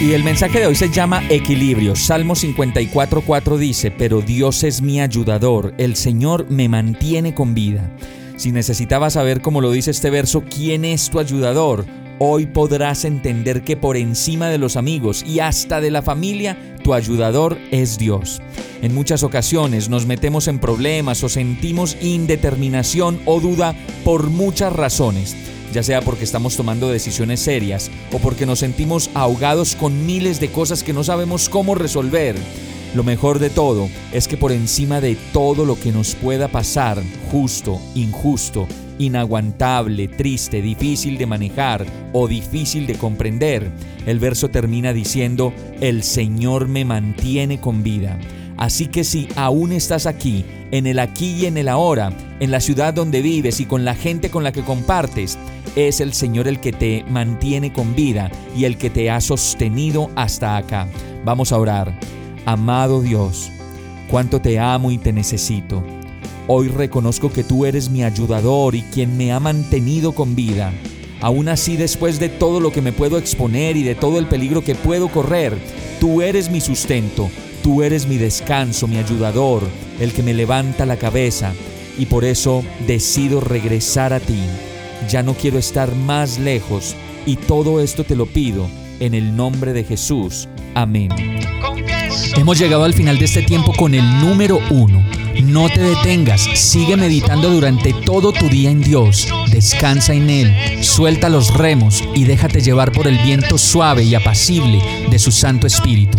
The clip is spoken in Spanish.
Y el mensaje de hoy se llama Equilibrio. Salmo 54.4 dice, pero Dios es mi ayudador, el Señor me mantiene con vida. Si necesitabas saber, como lo dice este verso, quién es tu ayudador, hoy podrás entender que por encima de los amigos y hasta de la familia, tu ayudador es Dios. En muchas ocasiones nos metemos en problemas o sentimos indeterminación o duda por muchas razones, ya sea porque estamos tomando decisiones serias o porque nos sentimos ahogados con miles de cosas que no sabemos cómo resolver. Lo mejor de todo es que por encima de todo lo que nos pueda pasar, justo, injusto, inaguantable, triste, difícil de manejar o difícil de comprender, el verso termina diciendo, el Señor me mantiene con vida. Así que si aún estás aquí, en el aquí y en el ahora, en la ciudad donde vives y con la gente con la que compartes, es el Señor el que te mantiene con vida y el que te ha sostenido hasta acá. Vamos a orar. Amado Dios, cuánto te amo y te necesito. Hoy reconozco que tú eres mi ayudador y quien me ha mantenido con vida. Aún así, después de todo lo que me puedo exponer y de todo el peligro que puedo correr, tú eres mi sustento, tú eres mi descanso, mi ayudador, el que me levanta la cabeza, y por eso decido regresar a ti. Ya no quiero estar más lejos, y todo esto te lo pido en el nombre de Jesús. Amén. Hemos llegado al final de este tiempo con el número uno. No te detengas, sigue meditando durante todo tu día en Dios, descansa en Él, suelta los remos y déjate llevar por el viento suave y apacible de su Santo Espíritu.